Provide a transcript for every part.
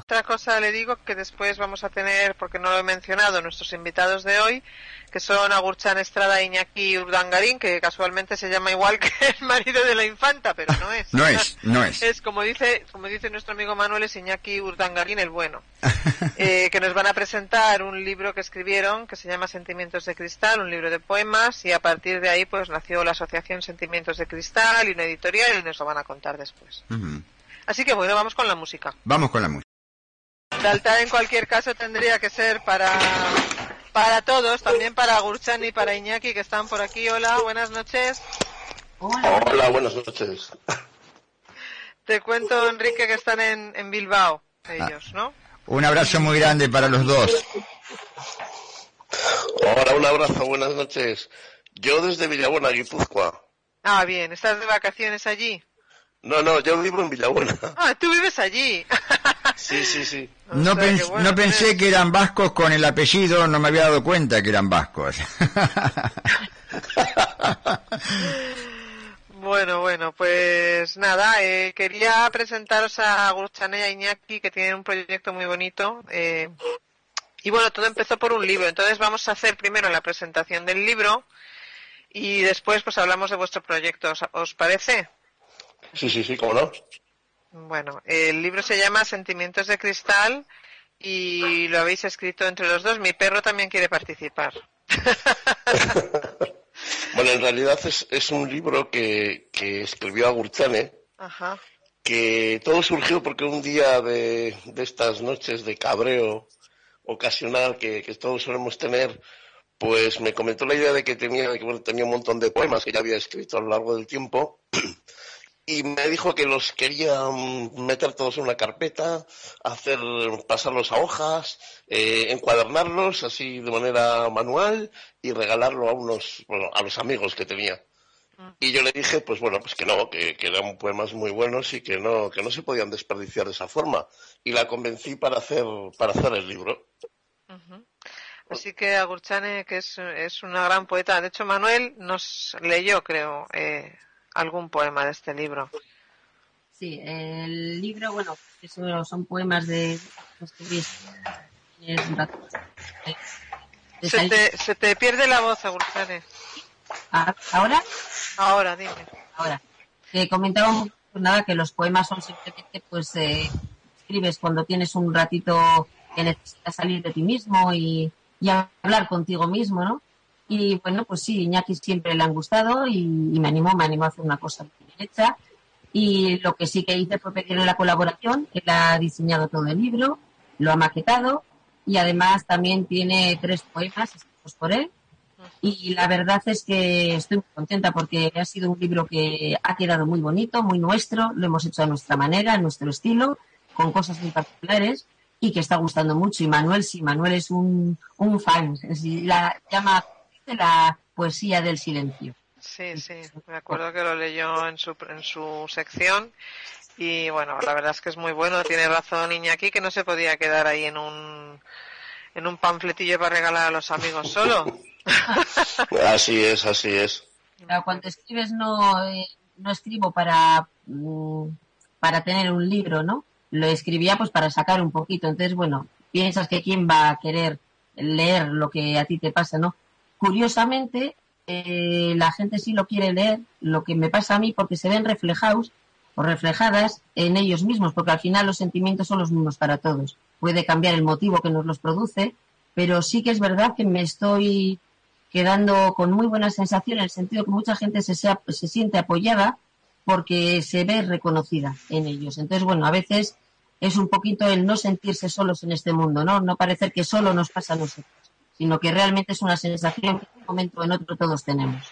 otra cosa le digo que después vamos a tener, porque no lo he mencionado, nuestros invitados de hoy, que son Agurchan Estrada e Iñaki Urdangarín, que casualmente se llama igual que el marido de la infanta, pero no es. no es, no es. Es como dice, como dice nuestro amigo Manuel, es Iñaki Urdangarín el bueno, eh, que nos van a presentar un libro que escribieron que se llama Sentimientos de Cristal, un libro de poemas, y a partir de ahí pues nació la asociación Sentimientos de Cristal y una editorial y nos lo van a contar después. Así que bueno, vamos con la música. Vamos con la música. Dalta en cualquier caso tendría que ser para para todos, también para Gurchan y para Iñaki que están por aquí. Hola, buenas noches. Hola, buenas noches. Te cuento, Enrique, que están en, en Bilbao, ellos, ¿no? Un abrazo muy grande para los dos. Hola, un abrazo, buenas noches. Yo desde Villabuena, Guipúzcoa. Ah, bien, ¿estás de vacaciones allí? No, no, yo vivo en Villabuena. Ah, tú vives allí. sí, sí, sí. no, no pensé que eran vascos con el apellido, no me había dado cuenta que eran vascos. bueno, bueno, pues nada, eh, quería presentaros a Gurchane y a Iñaki que tienen un proyecto muy bonito. Eh, y bueno, todo empezó por un libro. Entonces vamos a hacer primero la presentación del libro y después pues hablamos de vuestro proyecto. ¿Os parece? Sí, sí, sí, cómo no. Bueno, el libro se llama Sentimientos de Cristal y lo habéis escrito entre los dos. Mi perro también quiere participar. bueno, en realidad es, un libro que, escribió Agurchane, que todo surgió porque un día de, estas noches de cabreo ocasional que, todos solemos tener, pues me comentó la idea de que tenía, que tenía un montón de poemas que ya había escrito a lo largo del tiempo y me dijo que los quería mm, meter todos en una carpeta, hacer pasarlos a hojas, eh, encuadernarlos así de manera manual y regalarlo a unos, bueno, a los amigos que tenía. Mm. Y yo le dije, pues bueno, pues que no, que, eran poemas muy buenos y que no, que no se podían desperdiciar de esa forma. Y la convencí para hacer, para hacer el libro. Así que Agurchane, que es, es, una gran poeta. De hecho, Manuel nos leyó, creo, eh, algún poema de este libro. Sí, el libro, bueno, eso son poemas de... Se te, se te pierde la voz, Agurchane. Ah, ¿Ahora? Ahora, dime. Ahora. Que comentábamos pues nada que los poemas son simplemente pues eh, escribes cuando tienes un ratito que necesitas salir de ti mismo y, y hablar contigo mismo, ¿no? Y bueno, pues sí, Iñaki siempre le han gustado y, me animó, me animó a hacer una cosa bien hecha. Y lo que sí que hice fue pedirle la colaboración. Él ha diseñado todo el libro, lo ha maquetado y además también tiene tres poemas escritos por él. Y la verdad es que estoy muy contenta porque ha sido un libro que ha quedado muy bonito, muy nuestro, lo hemos hecho a nuestra manera, a nuestro estilo, con cosas muy particulares y que está gustando mucho. Y Manuel, sí, Manuel es un, un fan. la llama la poesía del silencio. Sí, sí, me acuerdo que lo leyó en su, en su sección y bueno, la verdad es que es muy bueno, tiene razón Iñaki que no se podía quedar ahí en un, en un panfletillo para regalar a los amigos solo. así es, así es. Cuando escribes no, eh, no escribo para, mm, para tener un libro, ¿no? Lo escribía pues para sacar un poquito. Entonces, bueno, piensas que quién va a querer leer lo que a ti te pasa, ¿no? Curiosamente, eh, la gente sí lo quiere leer, lo que me pasa a mí, porque se ven reflejados o reflejadas en ellos mismos, porque al final los sentimientos son los mismos para todos. Puede cambiar el motivo que nos los produce, pero sí que es verdad que me estoy quedando con muy buena sensación en el sentido que mucha gente se, se siente apoyada porque se ve reconocida en ellos. Entonces, bueno, a veces es un poquito el no sentirse solos en este mundo, ¿no? No parecer que solo nos pasa a nosotros sino que realmente es una sensación que en un momento o en otro todos tenemos.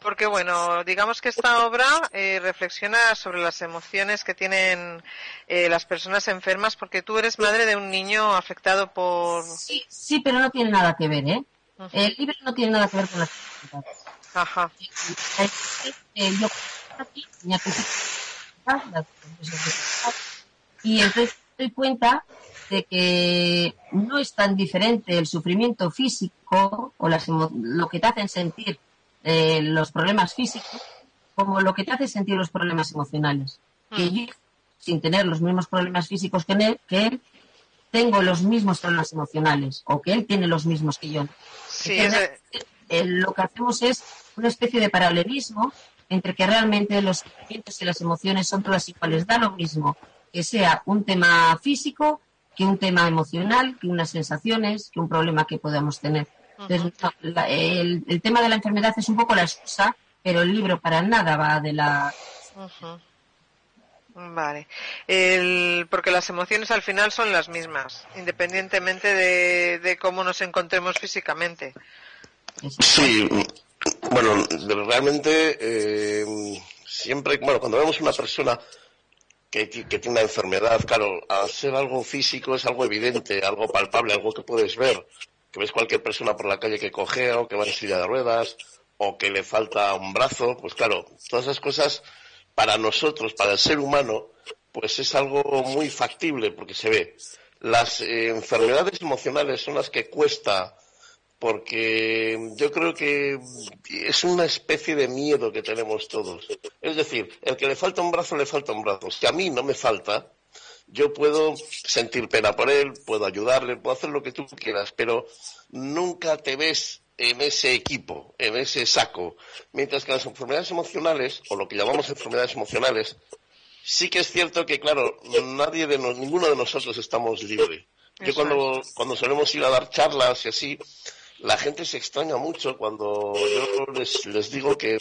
Porque bueno, digamos que esta obra eh, reflexiona sobre las emociones que tienen eh, las personas enfermas, porque tú eres madre de un niño afectado por. Sí, sí, pero no tiene nada que ver, ¿eh? El libro no tiene nada que ver con la Ajá. y entonces me doy cuenta de que no es tan diferente el sufrimiento físico o las lo que te hacen sentir eh, los problemas físicos como lo que te hace sentir los problemas emocionales. Que mm. yo, sin tener los mismos problemas físicos que él, que él, tengo los mismos problemas emocionales o que él tiene los mismos que yo. Sí, lo que hacemos es una especie de paralelismo entre que realmente los sentimientos y las emociones son todas iguales. Da lo mismo que sea un tema físico, que un tema emocional, que unas sensaciones, que un problema que podamos tener. el, tema de la enfermedad es un poco la excusa, pero el libro para nada va de la. Vale. porque las emociones al final son las mismas, independientemente de cómo nos encontremos físicamente. Sí, bueno, realmente eh, siempre, bueno, cuando vemos una persona que, tiene una enfermedad, claro, ser algo físico es algo evidente, algo palpable, algo que puedes ver, que ves cualquier persona por la calle que cojea o que va en silla de ruedas o que le falta un brazo, pues claro, todas esas cosas para nosotros, para el ser humano, pues es algo muy factible porque se ve. Las eh, enfermedades emocionales son las que cuesta porque yo creo que es una especie de miedo que tenemos todos. Es decir, el que le falta un brazo, le falta un brazo. Si a mí no me falta, yo puedo sentir pena por él, puedo ayudarle, puedo hacer lo que tú quieras, pero nunca te ves en ese equipo, en ese saco. Mientras que las enfermedades emocionales, o lo que llamamos enfermedades emocionales, sí que es cierto que, claro, nadie de ninguno de nosotros estamos libre. Yo cuando, cuando solemos ir a dar charlas y así, la gente se extraña mucho cuando yo les, digo que,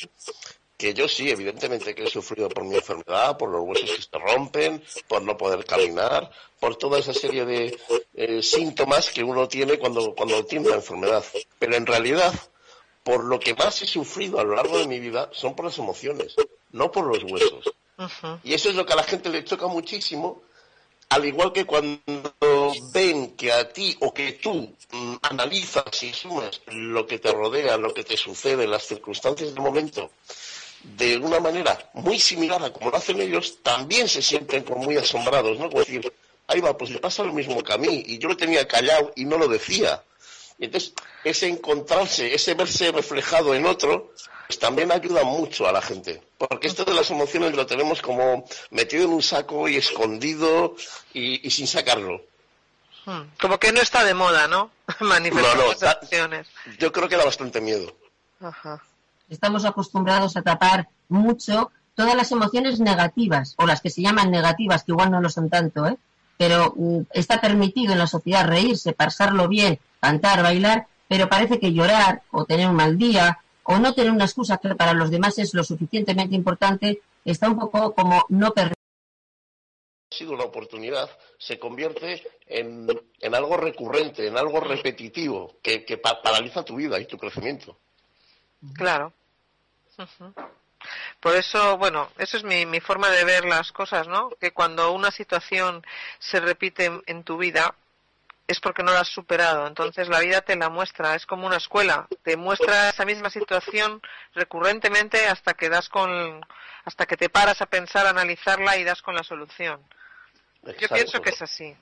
que yo sí, evidentemente que he sufrido por mi enfermedad, por los huesos que se rompen, por no poder caminar, por toda esa serie de eh, síntomas que uno tiene cuando, cuando tiene la enfermedad. Pero en realidad, por lo que más he sufrido a lo largo de mi vida son por las emociones, no por los huesos. Y eso es lo que a la gente le choca muchísimo al igual que cuando ven que a ti o que tú mm, analizas y sumas lo que te rodea, lo que te sucede, las circunstancias del momento, de una manera muy similar a como lo hacen ellos, también se sienten como muy asombrados, ¿no? Como decir, ahí va, pues le pasa lo mismo que a mí, y yo lo tenía callado y no lo decía. Y entonces, ese encontrarse, ese verse reflejado en otro, pues también ayuda mucho a la gente. Porque esto de las emociones lo tenemos como metido en un saco y escondido y, sin sacarlo. Hmm. Como que no está de moda, ¿no? Manifestar emociones. Yo creo que da bastante miedo. Estamos acostumbrados a tapar mucho todas las emociones negativas, o las que se llaman negativas, que igual no lo son tanto, ¿eh? Pero mm, está permitido en la sociedad reírse, pasarlo bien, cantar, bailar, pero parece que llorar o tener un mal día o no tener una excusa que para los demás es lo suficientemente importante, está un poco como no perder. Ha sido una oportunidad, se convierte en, algo recurrente, en algo repetitivo, que, paraliza tu vida y tu crecimiento. Claro. Por eso, bueno, eso es mi, mi, forma de ver las cosas, ¿no? Que cuando una situación se repite en tu vida, es porque no la has superado. Entonces la vida te la muestra, es como una escuela, te muestra esa misma situación recurrentemente hasta que das con, hasta que te paras a pensar, a analizarla y das con la solución. Yo pienso que es así.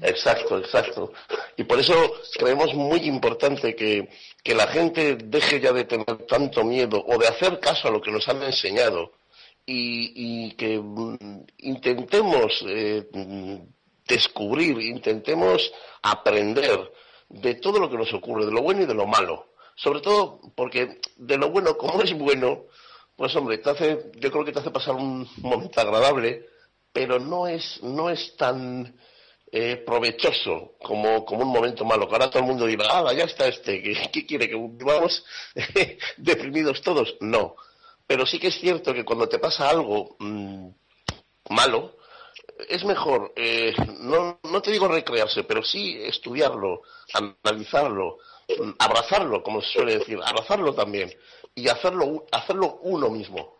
Exacto, exacto. Y por eso creemos muy importante que, que la gente deje ya de tener tanto miedo o de hacer caso a lo que nos han enseñado y, que mm, intentemos eh, descubrir, intentemos aprender de todo lo que nos ocurre, de lo bueno y de lo malo. Sobre todo porque de lo bueno, como es bueno, pues hombre, te hace, yo creo que te hace pasar un momento agradable, pero no es, no es tan eh, provechoso como, como un momento malo. Que ahora todo el mundo dirá, ah, ya está este, ¿qué, quiere? ¿Que vivamos deprimidos todos? No. Pero sí que es cierto que cuando te pasa algo mm, malo, es mejor, eh, no, no te digo recrearse, pero sí estudiarlo, analizarlo abrazarlo, como se suele decir, abrazarlo también y hacerlo, hacerlo uno mismo.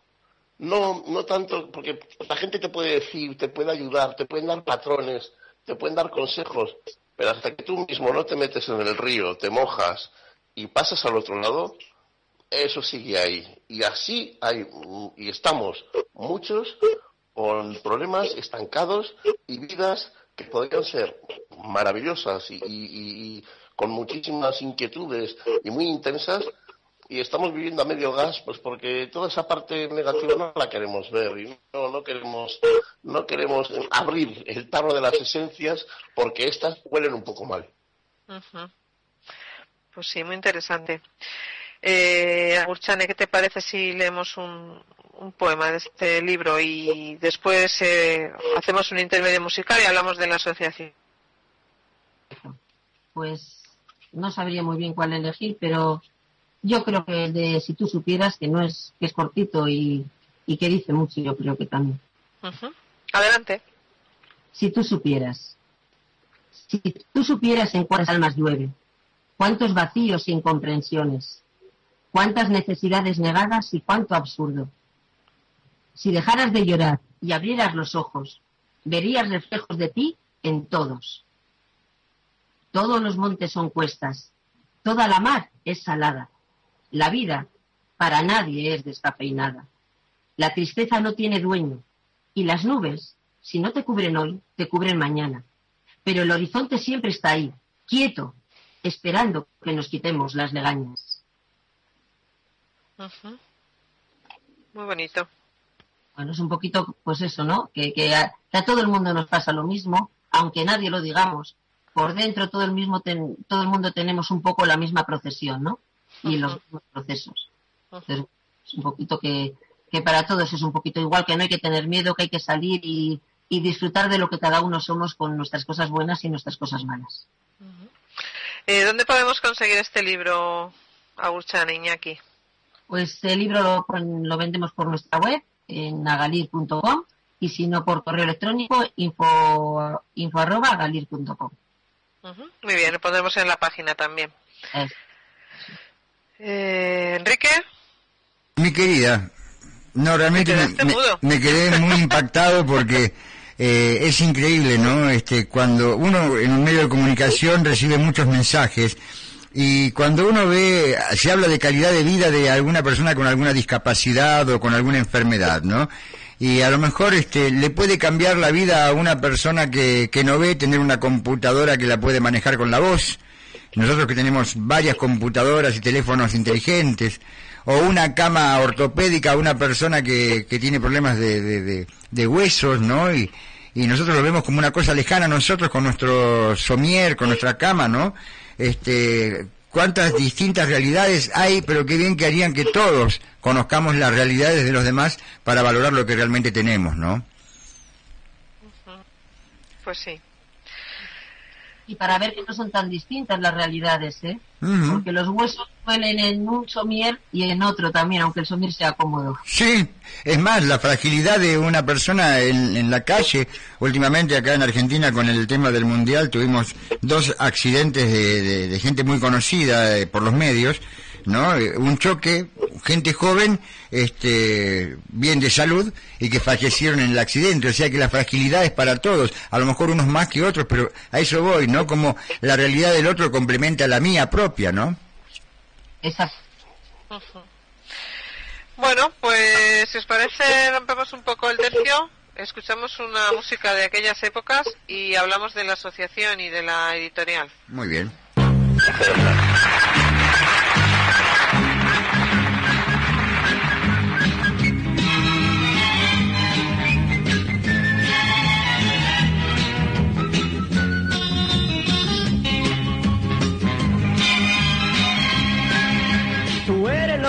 No, no tanto, porque la gente te puede decir, te puede ayudar, te pueden dar patrones, te pueden dar consejos, pero hasta que tú mismo no te metes en el río, te mojas y pasas al otro lado, eso sigue ahí. Y así hay, y estamos muchos con problemas estancados y vidas que podrían ser maravillosas y, con muchísimas inquietudes y muy intensas y estamos viviendo a medio gas pues porque toda esa parte negativa no la queremos ver y no, no queremos no queremos abrir el tarro de las esencias porque estas huelen un poco mal. Pues sí muy interesante. Eh, Agurchane, ¿qué te parece si leemos un, un poema de este libro y después eh, hacemos un intermedio musical y hablamos de la asociación. Pues no sabría muy bien cuál elegir, pero yo creo que el de si tú supieras que no es que es cortito y, que dice mucho, yo creo que también. Adelante. Si tú supieras, si tú supieras en cuántas almas llueve, cuántos vacíos e incomprensiones, cuántas necesidades negadas y cuánto absurdo si dejaras de llorar y abrieras los ojos, verías reflejos de ti en todos. Todos los montes son cuestas, toda la mar es salada. La vida para nadie es descafeinada. La tristeza no tiene dueño y las nubes, si no te cubren hoy, te cubren mañana. Pero el horizonte siempre está ahí, quieto, esperando que nos quitemos las legañas. Muy bonito. Bueno, es un poquito, pues eso, ¿no? Que, que, a, todo el mundo nos pasa lo mismo, aunque nadie lo digamos. Por dentro todo el mismo todo el mundo tenemos un poco la misma procesión, ¿no? Y los mismos procesos. Entonces, es un poquito que, que para todos es un poquito igual, que no hay que tener miedo, que hay que salir y, y disfrutar de lo que cada uno somos con nuestras cosas buenas y nuestras cosas malas. eh, ¿Dónde podemos conseguir este libro, Agurchan Iñaki? Pues el libro lo, lo vendemos por nuestra web, en nagalir.com y si no por correo electrónico info, info arroba galir.com. Muy bien, lo pondremos en la página también. Eh, Enrique. Mi querida, no, realmente me, quedé muy impactado porque eh, es increíble, ¿no? Este, cuando uno en un medio de comunicación recibe muchos mensajes y cuando uno ve, se habla de calidad de vida de alguna persona con alguna discapacidad o con alguna enfermedad, ¿no? Y a lo mejor este, le puede cambiar la vida a una persona que, que no ve tener una computadora que la puede manejar con la voz. Nosotros que tenemos varias computadoras y teléfonos inteligentes, o una cama ortopédica una persona que, que tiene problemas de, de, huesos, ¿no? Y, y nosotros lo vemos como una cosa lejana nosotros con nuestro somier, con nuestra cama, ¿no? este, cuántas distintas realidades hay, pero qué bien que harían que todos conozcamos las realidades de los demás para valorar lo que realmente tenemos, ¿no? Pues sí y para ver que no son tan distintas las realidades, ¿eh? Porque los huesos duelen en un somier y en otro también, aunque el somier sea cómodo. Sí, es más, la fragilidad de una persona en, la calle, últimamente acá en Argentina con el tema del mundial tuvimos dos accidentes de, gente muy conocida eh, por los medios, ¿no? Eh, un choque, gente joven, este, bien de salud y que fallecieron en el accidente. O sea que la fragilidad es para todos, a lo mejor unos más que otros, pero a eso voy, ¿no? Como la realidad del otro complementa la mía propia, ¿no? Exacto. Bueno, pues si os parece, rompemos un poco el tercio, escuchamos una música de aquellas épocas y hablamos de la asociación y de la editorial. Muy bien.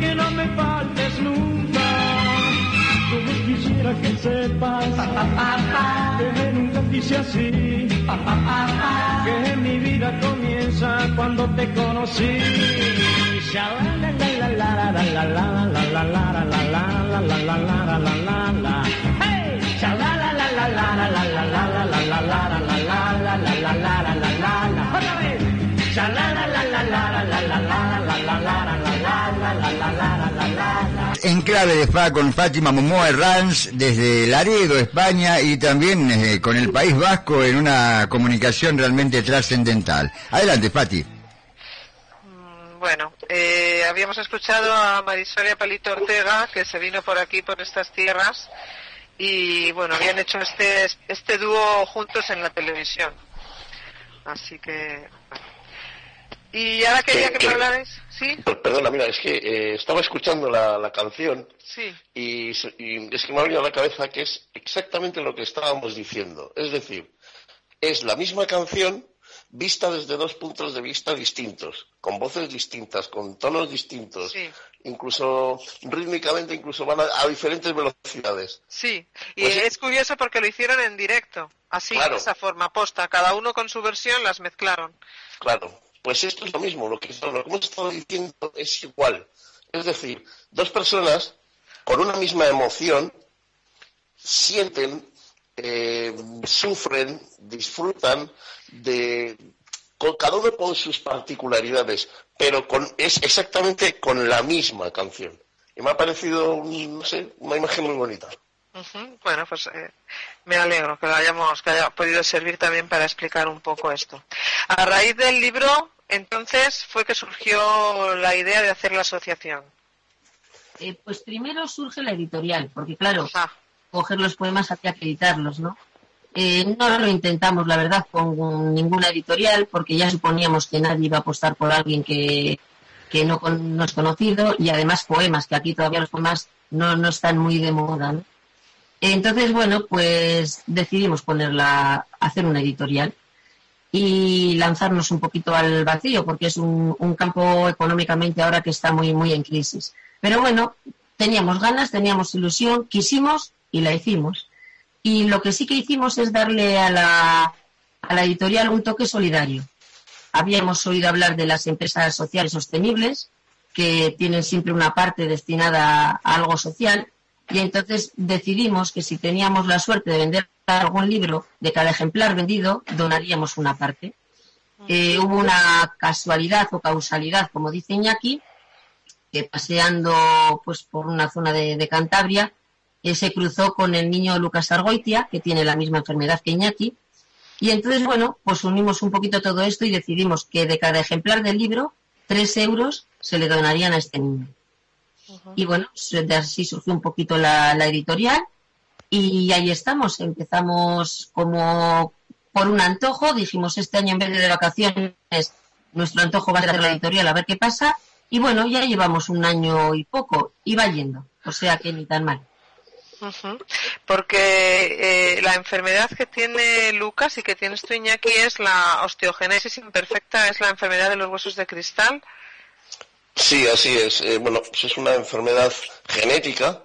Que no me faltes nunca. Como quisiera que sepas que nunca quise así. Que mi vida comienza cuando te conocí. la la la la la en clave de fa con Fátima Momoa Rans desde Laredo, España y también eh, con el País Vasco en una comunicación realmente trascendental. Adelante, Fati. Mm, bueno, eh, habíamos escuchado a Marisoria Palito Ortega, que se vino por aquí, por estas tierras, y bueno, habían hecho este, este dúo juntos en la televisión. Así que, y ahora quería que, me hablarais, ¿sí? Perdona, mira, es que eh, estaba escuchando la, canción sí. y, es que me ha venido a la cabeza que es exactamente lo que estábamos diciendo. Es decir, es la misma canción vista desde dos puntos de vista distintos, con voces distintas, con tonos distintos, incluso rítmicamente, incluso van a, diferentes velocidades. Sí, y pues es curioso porque lo hicieron en directo, así, de esa forma, posta, cada uno con su versión las mezclaron. Claro, pues esto es lo mismo, lo que, hemos estado diciendo es igual. Es decir, dos personas con una misma emoción sienten, eh, sufren, disfrutan de cada uno con sus particularidades, pero con, es exactamente con la misma canción. Y me ha parecido, no sé, una imagen muy bonita. Bueno, pues eh, me alegro que lo hayamos, que haya podido servir también para explicar un poco esto. A raíz del libro, entonces fue que surgió la idea de hacer la asociación. Eh, pues primero surge la editorial, porque claro, coger los poemas había que editarlos, ¿no? Eh, no lo intentamos, la verdad, con ninguna editorial, porque ya suponíamos que nadie iba a apostar por alguien que, no, es conocido, y además poemas, que aquí todavía los poemas no, no están muy de moda, Entonces, bueno, pues decidimos ponerla, hacer una editorial y lanzarnos un poquito al vacío, porque es un, campo económicamente ahora que está muy, muy en crisis. Pero bueno, teníamos ganas, teníamos ilusión, quisimos y la hicimos. Y lo que sí que hicimos es darle a la, a la editorial un toque solidario. Habíamos oído hablar de las empresas sociales sostenibles, que tienen siempre una parte destinada a algo social, y entonces decidimos que si teníamos la suerte de vender algún libro de cada ejemplar vendido, donaríamos una parte. Eh, hubo una casualidad o causalidad, como dice Iñaki, que paseando pues por una zona de, Cantabria, eh, se cruzó con el niño Lucas Argoitia, que tiene la misma enfermedad que Iñaki. Y entonces, bueno, pues unimos un poquito todo esto y decidimos que de cada ejemplar del libro, tres euros se le donarían a este niño. Y bueno, de así surgió un poquito la, editorial y ahí estamos. Empezamos como por un antojo, dijimos este año en vez de, vacaciones, nuestro antojo va a ser la editorial a ver qué pasa. Y bueno, ya llevamos un año y poco y va yendo, o sea que ni tan mal. Porque eh, la enfermedad que tiene Lucas y que tienes tú, Iñaki, es la osteogénesis imperfecta, es la enfermedad de los huesos de cristal. Sí, así es. Eh, bueno, pues es una enfermedad genética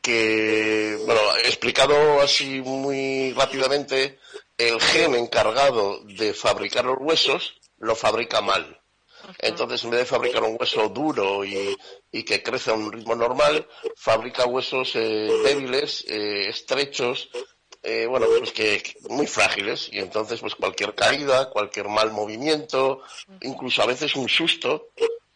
que, bueno, explicado así muy rápidamente, el gen encargado de fabricar los huesos lo fabrica mal. Entonces, en vez de fabricar un hueso duro y, que crece a un ritmo normal, fabrica huesos eh, débiles, eh, estrechos, bueno, pues que muy frágiles. Y entonces, pues cualquier caída, cualquier mal movimiento, incluso a veces un susto,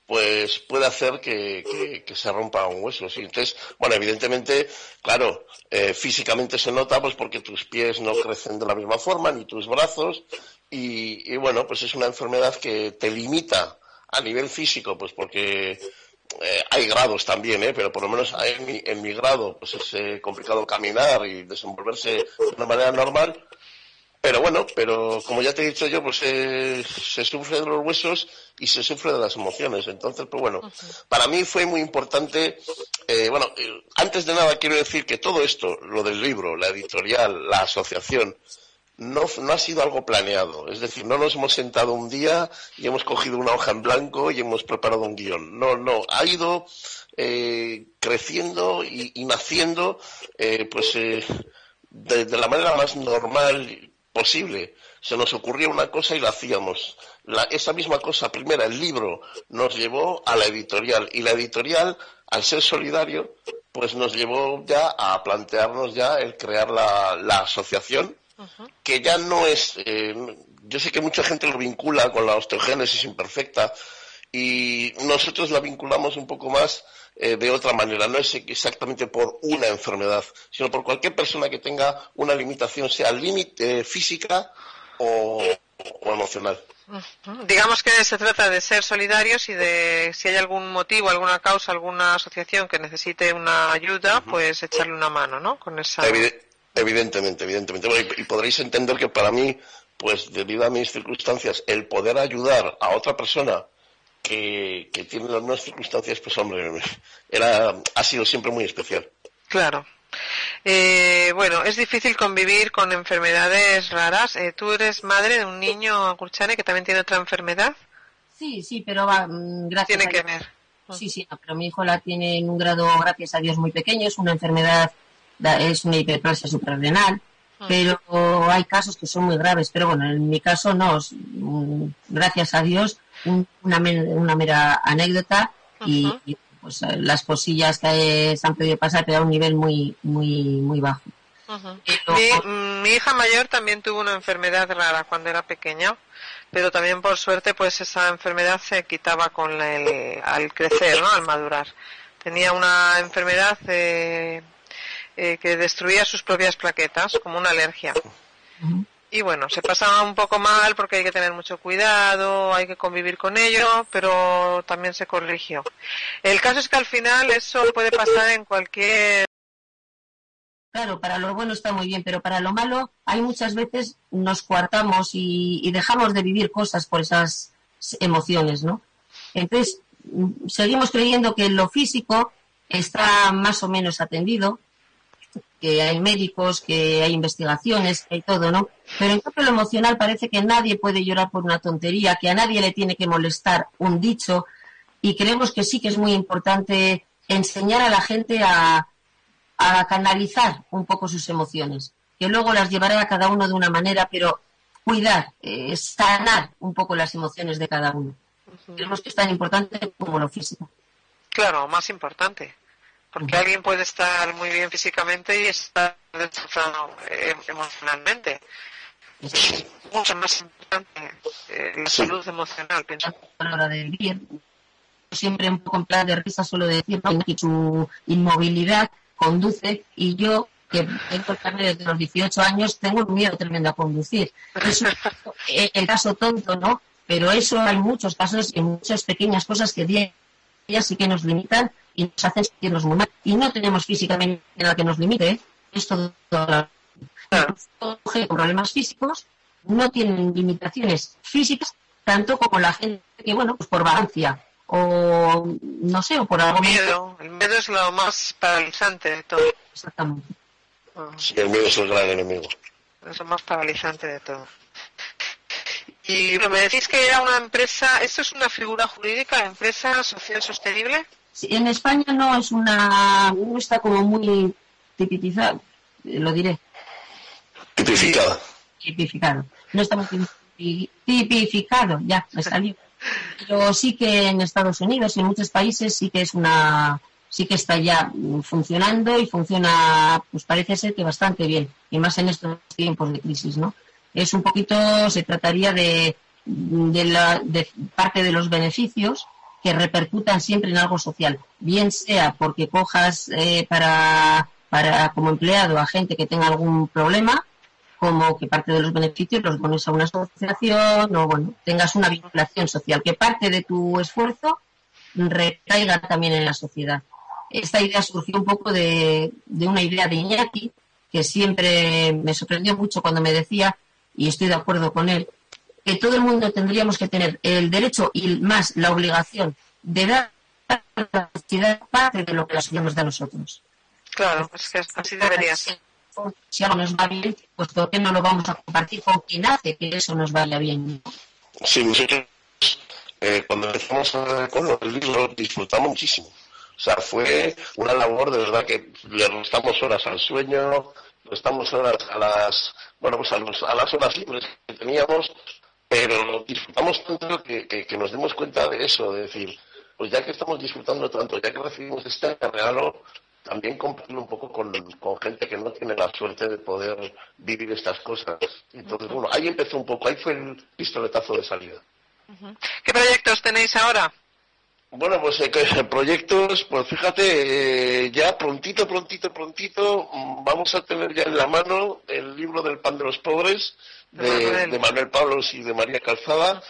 pues puede hacer que, se rompa un hueso. ¿sí? Entonces, bueno, evidentemente, claro, eh, físicamente se nota pues porque tus pies no crecen de la misma forma, ni tus brazos, y, bueno, pues es una enfermedad que te limita a nivel físico, pues porque eh, hay grados también, ¿eh? pero por lo menos en mi, en mi grado pues es eh, complicado caminar y desenvolverse de una manera normal, pero bueno, pero como ya te he dicho yo, pues eh, se sufre de los huesos y se sufre de las emociones. Entonces, pues bueno, para mí fue muy importante, eh, bueno, eh, antes de nada quiero decir que todo esto, lo del libro, la editorial, la asociación, no, no ha sido algo planeado. Es decir, no nos hemos sentado un día y hemos cogido una hoja en blanco y hemos preparado un guion. No, no, ha ido eh, creciendo y, naciendo eh, pues eh, de, la manera más normal posible. Se nos ocurría una cosa y la hacíamos. esa misma cosa, primera, el libro, nos llevó a la editorial y la editorial, al ser solidario, pues nos llevó ya a plantearnos ya el crear la asociación que ya no es. Eh, yo sé que mucha gente lo vincula con la osteogénesis imperfecta y nosotros la vinculamos un poco más eh, de otra manera. No es exactamente por una enfermedad, sino por cualquier persona que tenga una limitación, sea límite eh, física o, emocional. Digamos que se trata de ser solidarios y de si hay algún motivo, alguna causa, alguna asociación que necesite una ayuda, pues echarle una mano, ¿no? Con esa. Evidentemente, evidentemente. y, podréis entender que para mí, pues debido a mis circunstancias, el poder ayudar a otra persona que, tiene las mismas circunstancias, pues hombre, era, ha sido siempre muy especial. Claro. Eh, bueno, es difícil convivir con enfermedades raras. Eh, ¿Tú eres madre de un niño, Curchane, que también tiene otra enfermedad? Sí, sí, pero va, mm, gracias Tiene que ver. Sí, sí, pero mi hijo la tiene en un grado, gracias a Dios, muy pequeño. Es una enfermedad es una hiperplasia suprarrenal, ah. pero hay casos que son muy graves. Pero bueno, en mi caso no, mm, gracias a Dios, una, una mera anécdota y, pues eh, las cosillas que se han podido pasar, pero a un nivel muy, muy, muy bajo. mi, hija mayor también tuvo una enfermedad rara cuando era pequeña, pero también por suerte pues esa enfermedad se quitaba con el, al crecer, ¿no? al madurar. Tenía una enfermedad eh, eh, que destruía sus propias plaquetas, como una alergia. Y bueno, se pasaba un poco mal porque hay que tener mucho cuidado, hay que convivir con ello, pero también se corrigió. El caso es que al final eso puede pasar en cualquier Claro, para lo bueno está muy bien, pero para lo malo hay muchas veces nos coartamos y, y, dejamos de vivir cosas por esas emociones, ¿no? Entonces, mm, seguimos creyendo que lo físico está más o menos atendido, que hay médicos, que hay investigaciones, que hay todo, ¿no? Pero en cambio lo emocional parece que nadie puede llorar por una tontería, que a nadie le tiene que molestar un dicho y creemos que sí que es muy importante enseñar a la gente a, canalizar un poco sus emociones, que luego las llevará a cada uno de una manera, pero cuidar, eh, sanar un poco las emociones de cada uno. Creemos que es tan importante como lo físico. Claro, más importante. Porque alguien puede estar muy bien físicamente y estar destrozado eh, emocionalmente. Es mucho más importante eh, la salud emocional, pienso. A la hora de vivir, siempre un poco en plan de risa suelo decir que su inmovilidad conduce y yo que tengo el carnet desde los 18 años tengo un miedo tremendo a conducir. Es el caso tonto, ¿no? Pero eso hay muchos casos y muchas pequeñas cosas que día sí que nos limitan y nos hacen sentirnos muy mal. Y no tenemos físicamente nada que nos limite. Esto con problemas físicos no tienen limitaciones físicas tanto como la gente que, bueno, pues por vagancia o no sé, o por algo. El miedo, el miedo es lo más paralizante de todo. Exactamente. Sí, el miedo es el gran enemigo. Es lo más paralizante de todo. Y me decís que era una empresa, ¿esto es una figura jurídica, empresa social sostenible? En España no es una, no está como muy tipizado, lo diré. Tipificado. Tipificado. No está muy tipificado, ya, me salió. Pero sí que en Estados Unidos y en muchos países sí que es una, sí que está ya funcionando y funciona, pues parece ser que bastante bien, y más en estos tiempos de crisis, ¿no? Es un poquito, se trataría de, de, la, de parte de los beneficios que repercutan siempre en algo social, bien sea porque cojas eh, para, para como empleado a gente que tenga algún problema, como que parte de los beneficios los pones a una asociación o bueno, tengas una vinculación social, que parte de tu esfuerzo recaiga también en la sociedad. Esta idea surgió un poco de, de una idea de Iñaki, que siempre me sorprendió mucho cuando me decía, y estoy de acuerdo con él, que todo el mundo tendríamos que tener el derecho y más la obligación de dar a la sociedad parte de lo que la sociedad nos da a nosotros. Claro, es que así debería ser. si algo nos va bien, pues ¿por qué no lo vamos a compartir con quien hace que eso nos vaya bien? Sí, nosotros eh, cuando empezamos con los libros disfrutamos muchísimo. O sea, fue una labor de verdad que le restamos horas al sueño, restamos horas a las, bueno, pues a, a las horas libres que teníamos, pero disfrutamos tanto que, que, nos demos cuenta de eso, de decir, pues ya que estamos disfrutando tanto, ya que recibimos este regalo, también compartirlo un poco con, con, gente que no tiene la suerte de poder vivir estas cosas. Entonces, bueno, ahí empezó un poco, ahí fue el pistoletazo de salida. ¿Qué proyectos tenéis ahora? Bueno, pues eh, proyectos, pues fíjate, eh, ya prontito, prontito, prontito, mm, vamos a tener ya en la mano el libro del pan de los pobres de, Manuel Pablos y de María Calzada.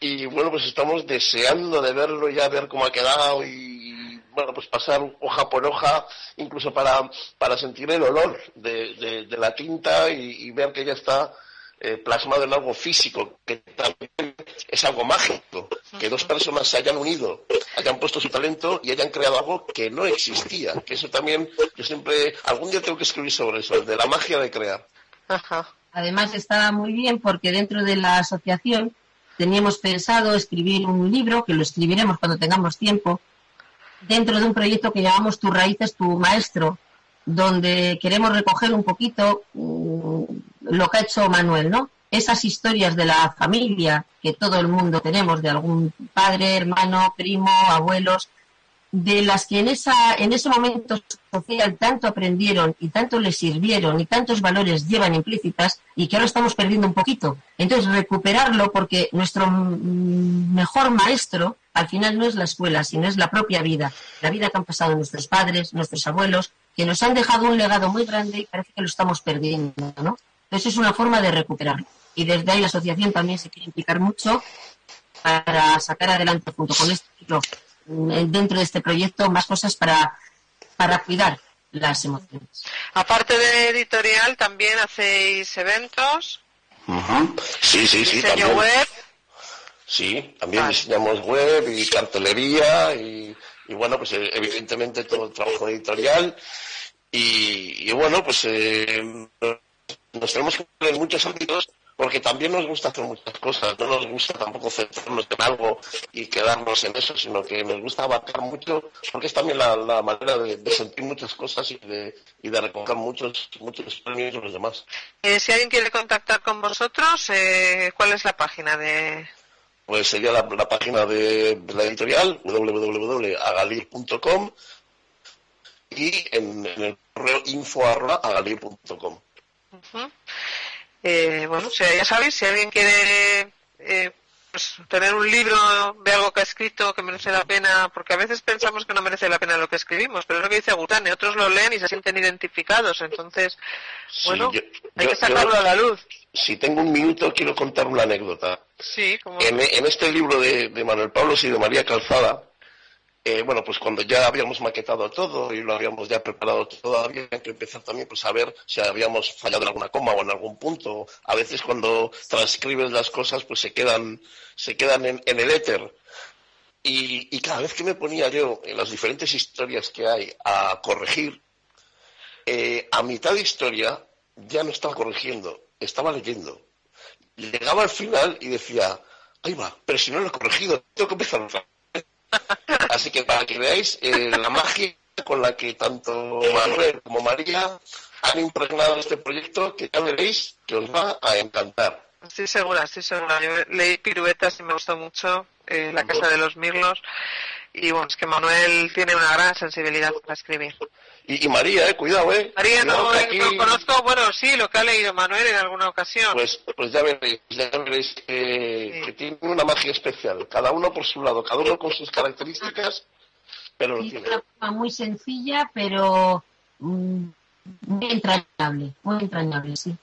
Y bueno, pues estamos deseando de verlo ya, ver cómo ha quedado y, bueno, pues pasar hoja por hoja, incluso para, para sentir el olor de, de, la tinta y, ver que ya está eh, plasmado en algo físico, que también es algo mágico, que dos personas se hayan unido, hayan puesto su talento y hayan creado algo que no existía, que eso también, yo siempre, algún día tengo que escribir sobre eso, de la magia de crear. Ajá. Además estaba muy bien porque dentro de la asociación teníamos pensado escribir un libro, que lo escribiremos cuando tengamos tiempo, dentro de un proyecto que llamamos Tus raíces, tu maestro, donde queremos recoger un poquito mm, lo que ha hecho Manuel, ¿no? Esas historias de la familia que todo el mundo tenemos, de algún padre, hermano, primo, abuelos, de las que en, esa, en ese momento social tanto aprendieron y tanto les sirvieron y tantos valores llevan implícitas y que ahora estamos perdiendo un poquito. Entonces, recuperarlo porque nuestro mejor maestro al final no es la escuela, sino es la propia vida, la vida que han pasado nuestros padres, nuestros abuelos, que nos han dejado un legado muy grande y parece que lo estamos perdiendo, ¿no? Entonces es una forma de recuperarlo. Y desde ahí la asociación también se quiere implicar mucho para sacar adelante junto con este eh, dentro de este proyecto más cosas para, para cuidar las emociones. Aparte de editorial, también hacéis eventos. Sí, sí, sí. Diseño web. Sí, también diseñamos web y cartelería y, bueno, pues eh, evidentemente todo el trabajo editorial y, bueno, pues eh, nos tenemos que ver en muchos ámbitos porque también nos gusta hacer muchas cosas, no nos gusta tampoco centrarnos en algo y quedarnos en eso, sino que nos gusta abarcar mucho, porque es también la, manera de, sentir muchas cosas y de, y de recoger muchos, muchos premios de los demás. Eh, si alguien quiere contactar con vosotros, eh, ¿cuál es la página de...? Pues sería la, página de, la editorial, www.agalir.com y en, el correo info.agalir.com. Eh, bueno, ya sabéis, si alguien quiere eh, pues, tener un libro de algo que ha escrito que merece la pena, porque a veces pensamos que no merece la pena lo que escribimos, pero es lo que dice Agutane, otros lo leen y se sienten identificados, entonces, bueno, hay que sacarlo a la luz. Si tengo un minuto, quiero contar una anécdota. Sí, como... en, este libro de, de Manuel Pablo y de María Calzada, eh, bueno, pues cuando ya habíamos maquetado todo y lo habíamos ya preparado todo, había que empezar también pues a ver si habíamos fallado en alguna coma o en algún punto. A veces cuando transcribes las cosas pues se quedan, se quedan en, el éter. Y, cada vez que me ponía yo en las diferentes historias que hay a corregir, eh, a mitad de historia ya no estaba corrigiendo, estaba leyendo. Llegaba al final y decía, ahí va, pero si no lo he corregido, tengo que empezar otra Así que para que veáis eh, la magia con la que tanto Manuel como María han impregnado este proyecto, que ya veréis que os va a encantar. Sí, segura, sí, segura. Yo leí Piruetas y me gustó mucho, eh, La Casa de los Mirlos, y bueno, es que Manuel tiene una gran sensibilidad para escribir. Y, María, eh, cuidado, eh. María, no, eh, conozco, bueno, sí, lo que ha leído Manuel en alguna ocasión. Pues, pues ya veréis, ya veréis que tiene una magia especial, cada uno por su lado, cada uno con sus características, pero lo tiene. Una forma muy sencilla, pero mm, muy entrañable, muy entrañable, sí.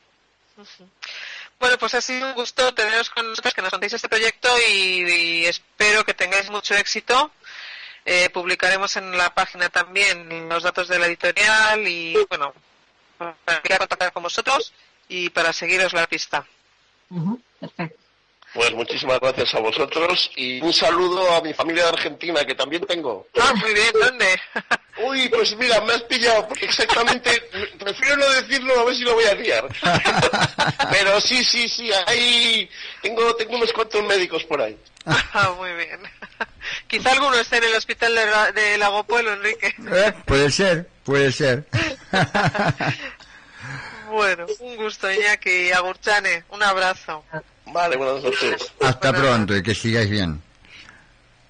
Bueno, pues ha sido un gusto teneros con nosotros, que nos contéis este proyecto y espero que tengáis mucho éxito eh, publicaremos en la página también los datos de la editorial y, bueno, para contactar con vosotros y para seguiros la pista. Pues muchísimas gracias a vosotros y un saludo a mi familia de Argentina que también tengo. Ah, muy bien, ¿dónde? Uy, pues mira, me has pillado, porque exactamente, prefiero no decirlo, a ver si lo voy a liar. Pero sí, sí, sí, ahí tengo, tengo unos cuantos médicos por ahí. Ah, muy bien. Quizá alguno esté en el hospital de, de Lagopuelo, Enrique. Eh, puede ser, puede ser. bueno, un gusto, Iñaki. Agurchane, un abrazo. Vale, buenas noches. Hasta pronto y que sigáis bien.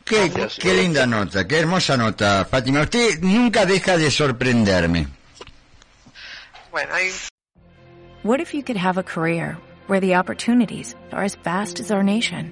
Qué, qué linda nota, qué hermosa nota, Fátima. Usted nunca deja de sorprenderme. Bueno, ahí... What if you could have a career where the opportunities are as vast as our nation,